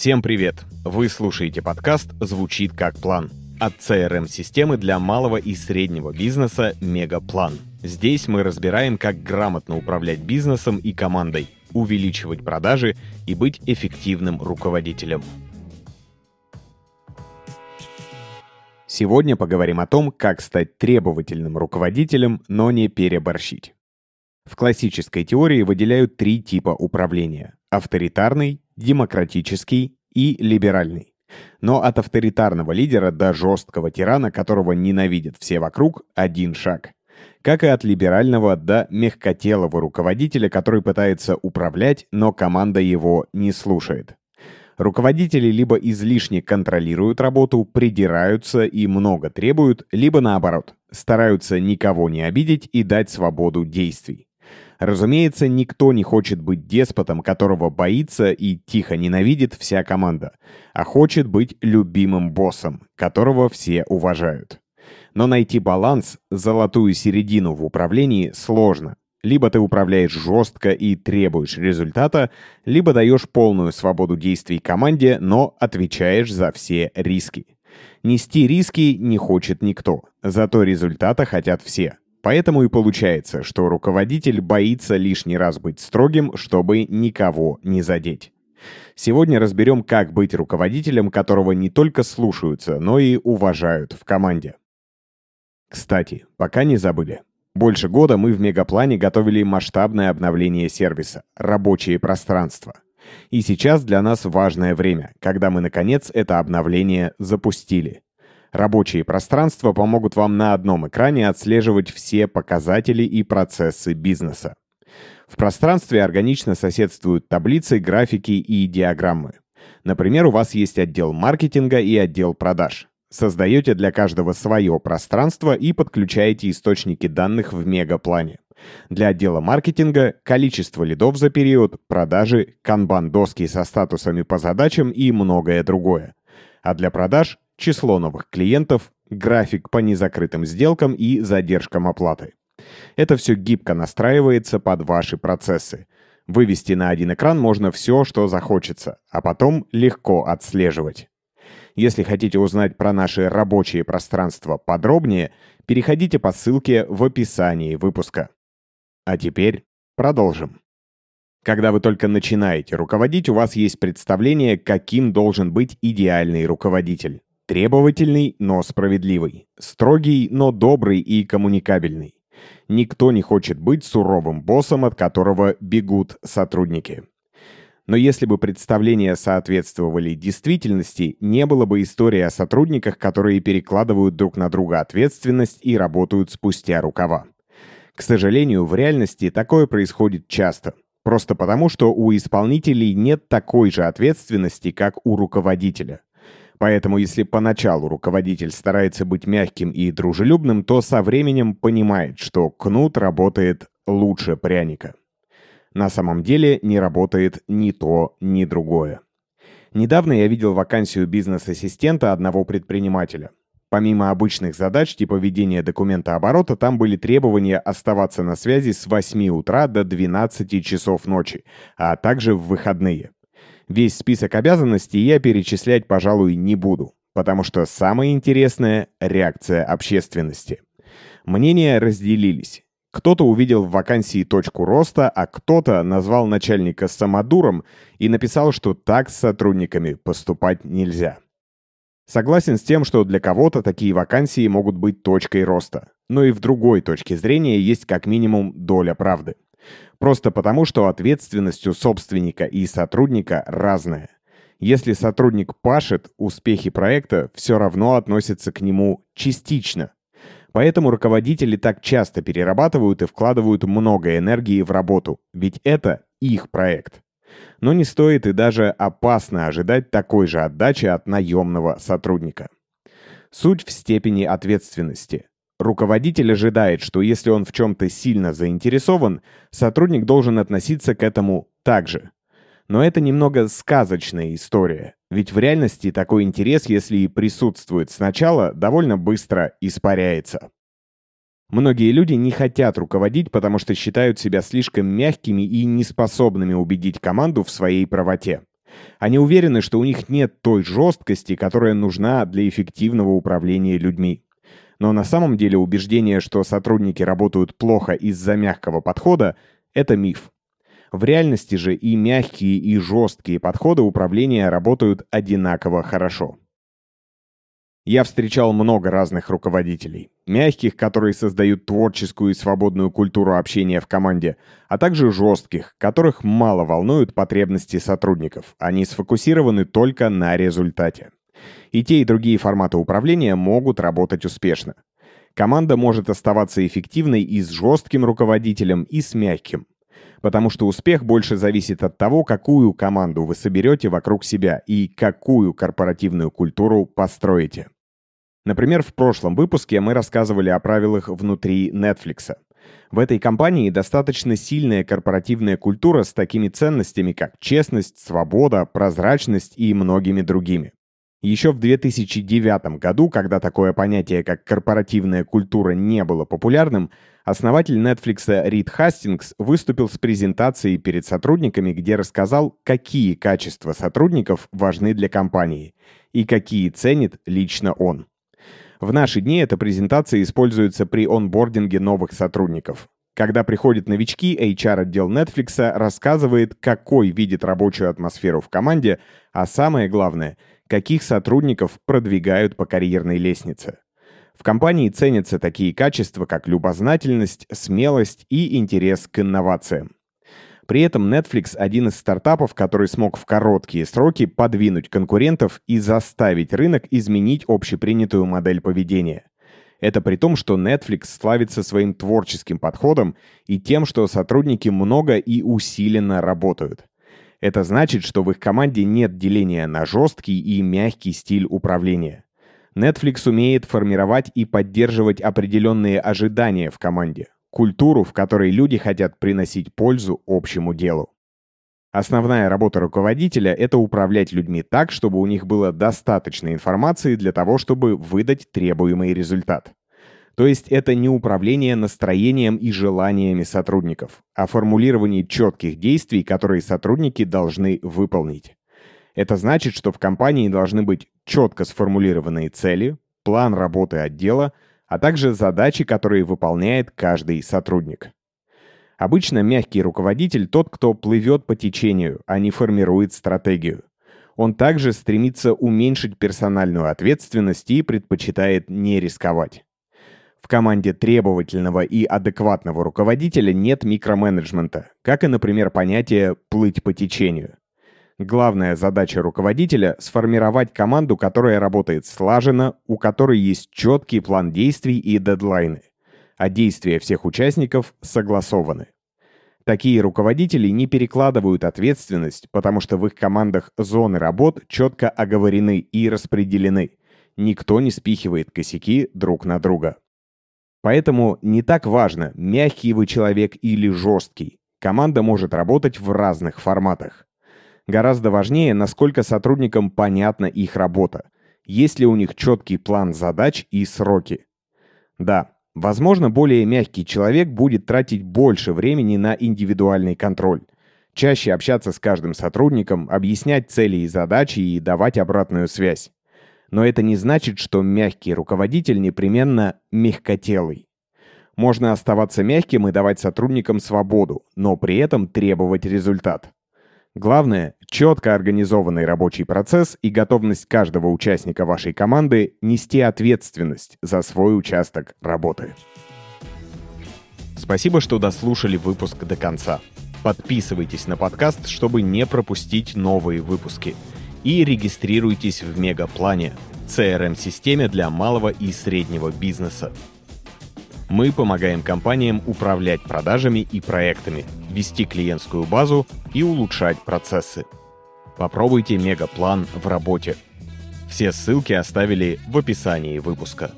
Всем привет! Вы слушаете подкаст «Звучит как план» от CRM-системы для малого и среднего бизнеса «Мегаплан». Здесь мы разбираем, как грамотно управлять бизнесом и командой, увеличивать продажи и быть эффективным руководителем. Сегодня поговорим о том, как стать требовательным руководителем, но не переборщить. В классической теории выделяют три типа управления – авторитарный, демократический и либеральный. Но от авторитарного лидера до жесткого тирана, которого ненавидят все вокруг, один шаг. Как и от либерального до мягкотелого руководителя, который пытается управлять, но команда его не слушает. Руководители либо излишне контролируют работу, придираются и много требуют, либо наоборот, стараются никого не обидеть и дать свободу действий. Разумеется, никто не хочет быть деспотом, которого боится и тихо ненавидит вся команда, а хочет быть любимым боссом, которого все уважают. Но найти баланс, золотую середину в управлении сложно. Либо ты управляешь жестко и требуешь результата, либо даешь полную свободу действий команде, но отвечаешь за все риски. Нести риски не хочет никто, зато результата хотят все. Поэтому и получается, что руководитель боится лишний раз быть строгим, чтобы никого не задеть. Сегодня разберем, как быть руководителем, которого не только слушаются, но и уважают в команде. Кстати, пока не забыли. Больше года мы в Мегаплане готовили масштабное обновление сервиса – рабочее пространство. И сейчас для нас важное время, когда мы, наконец, это обновление запустили. Рабочие пространства помогут вам на одном экране отслеживать все показатели и процессы бизнеса. В пространстве органично соседствуют таблицы, графики и диаграммы. Например, у вас есть отдел маркетинга и отдел продаж. Создаете для каждого свое пространство и подключаете источники данных в мегаплане. Для отдела маркетинга количество лидов за период, продажи, канбан-доски со статусами по задачам и многое другое. А для продаж число новых клиентов, график по незакрытым сделкам и задержкам оплаты. Это все гибко настраивается под ваши процессы. Вывести на один экран можно все, что захочется, а потом легко отслеживать. Если хотите узнать про наши рабочие пространства подробнее, переходите по ссылке в описании выпуска. А теперь продолжим. Когда вы только начинаете руководить, у вас есть представление, каким должен быть идеальный руководитель. Требовательный, но справедливый. Строгий, но добрый и коммуникабельный. Никто не хочет быть суровым боссом, от которого бегут сотрудники. Но если бы представления соответствовали действительности, не было бы истории о сотрудниках, которые перекладывают друг на друга ответственность и работают спустя рукава. К сожалению, в реальности такое происходит часто. Просто потому, что у исполнителей нет такой же ответственности, как у руководителя. Поэтому если поначалу руководитель старается быть мягким и дружелюбным, то со временем понимает, что кнут работает лучше пряника. На самом деле не работает ни то, ни другое. Недавно я видел вакансию бизнес-ассистента одного предпринимателя. Помимо обычных задач типа ведения документа оборота, там были требования оставаться на связи с 8 утра до 12 часов ночи, а также в выходные. Весь список обязанностей я перечислять, пожалуй, не буду, потому что самое интересное — реакция общественности. Мнения разделились. Кто-то увидел в вакансии точку роста, а кто-то назвал начальника самодуром и написал, что так с сотрудниками поступать нельзя. Согласен с тем, что для кого-то такие вакансии могут быть точкой роста. Но и в другой точке зрения есть как минимум доля правды. Просто потому, что ответственность у собственника и сотрудника разная. Если сотрудник пашет, успехи проекта все равно относятся к нему частично. Поэтому руководители так часто перерабатывают и вкладывают много энергии в работу, ведь это их проект. Но не стоит и даже опасно ожидать такой же отдачи от наемного сотрудника. Суть в степени ответственности. Руководитель ожидает, что если он в чем-то сильно заинтересован, сотрудник должен относиться к этому так же. Но это немного сказочная история, ведь в реальности такой интерес, если и присутствует сначала, довольно быстро испаряется. Многие люди не хотят руководить, потому что считают себя слишком мягкими и неспособными убедить команду в своей правоте. Они уверены, что у них нет той жесткости, которая нужна для эффективного управления людьми. Но на самом деле убеждение, что сотрудники работают плохо из-за мягкого подхода, это миф. В реальности же и мягкие, и жесткие подходы управления работают одинаково хорошо. Я встречал много разных руководителей. Мягких, которые создают творческую и свободную культуру общения в команде, а также жестких, которых мало волнуют потребности сотрудников. Они сфокусированы только на результате. И те, и другие форматы управления могут работать успешно. Команда может оставаться эффективной и с жестким руководителем, и с мягким. Потому что успех больше зависит от того, какую команду вы соберете вокруг себя и какую корпоративную культуру построите. Например, в прошлом выпуске мы рассказывали о правилах внутри Netflix. В этой компании достаточно сильная корпоративная культура с такими ценностями, как честность, свобода, прозрачность и многими другими. Еще в 2009 году, когда такое понятие, как корпоративная культура, не было популярным, основатель Netflix Рид Хастингс выступил с презентацией перед сотрудниками, где рассказал, какие качества сотрудников важны для компании и какие ценит лично он. В наши дни эта презентация используется при онбординге новых сотрудников. Когда приходят новички, HR-отдел Netflix рассказывает, какой видит рабочую атмосферу в команде, а самое главное — каких сотрудников продвигают по карьерной лестнице. В компании ценятся такие качества, как любознательность, смелость и интерес к инновациям. При этом Netflix – один из стартапов, который смог в короткие сроки подвинуть конкурентов и заставить рынок изменить общепринятую модель поведения. Это при том, что Netflix славится своим творческим подходом и тем, что сотрудники много и усиленно работают. Это значит, что в их команде нет деления на жесткий и мягкий стиль управления. Netflix умеет формировать и поддерживать определенные ожидания в команде, культуру, в которой люди хотят приносить пользу общему делу. Основная работа руководителя — это управлять людьми так, чтобы у них было достаточно информации для того, чтобы выдать требуемый результат. То есть это не управление настроением и желаниями сотрудников, а формулирование четких действий, которые сотрудники должны выполнить. Это значит, что в компании должны быть четко сформулированные цели, план работы отдела, а также задачи, которые выполняет каждый сотрудник. Обычно мягкий руководитель тот, кто плывет по течению, а не формирует стратегию. Он также стремится уменьшить персональную ответственность и предпочитает не рисковать. В команде требовательного и адекватного руководителя нет микроменеджмента, как и, например, понятие «плыть по течению». Главная задача руководителя — сформировать команду, которая работает слаженно, у которой есть четкий план действий и дедлайны, а действия всех участников согласованы. Такие руководители не перекладывают ответственность, потому что в их командах зоны работ четко оговорены и распределены. Никто не спихивает косяки друг на друга. Поэтому не так важно, мягкий вы человек или жесткий. Команда может работать в разных форматах. Гораздо важнее, насколько сотрудникам понятна их работа. Есть ли у них четкий план задач и сроки. Да, возможно, более мягкий человек будет тратить больше времени на индивидуальный контроль. Чаще общаться с каждым сотрудником, объяснять цели и задачи и давать обратную связь. Но это не значит, что мягкий руководитель непременно мягкотелый. Можно оставаться мягким и давать сотрудникам свободу, но при этом требовать результат. Главное – четко организованный рабочий процесс и готовность каждого участника вашей команды нести ответственность за свой участок работы. Спасибо, что дослушали выпуск до конца. Подписывайтесь на подкаст, чтобы не пропустить новые выпуски – и регистрируйтесь в Мегаплане, CRM-системе для малого и среднего бизнеса. Мы помогаем компаниям управлять продажами и проектами, вести клиентскую базу и улучшать процессы. Попробуйте Мегаплан в работе. Все ссылки оставили в описании выпуска.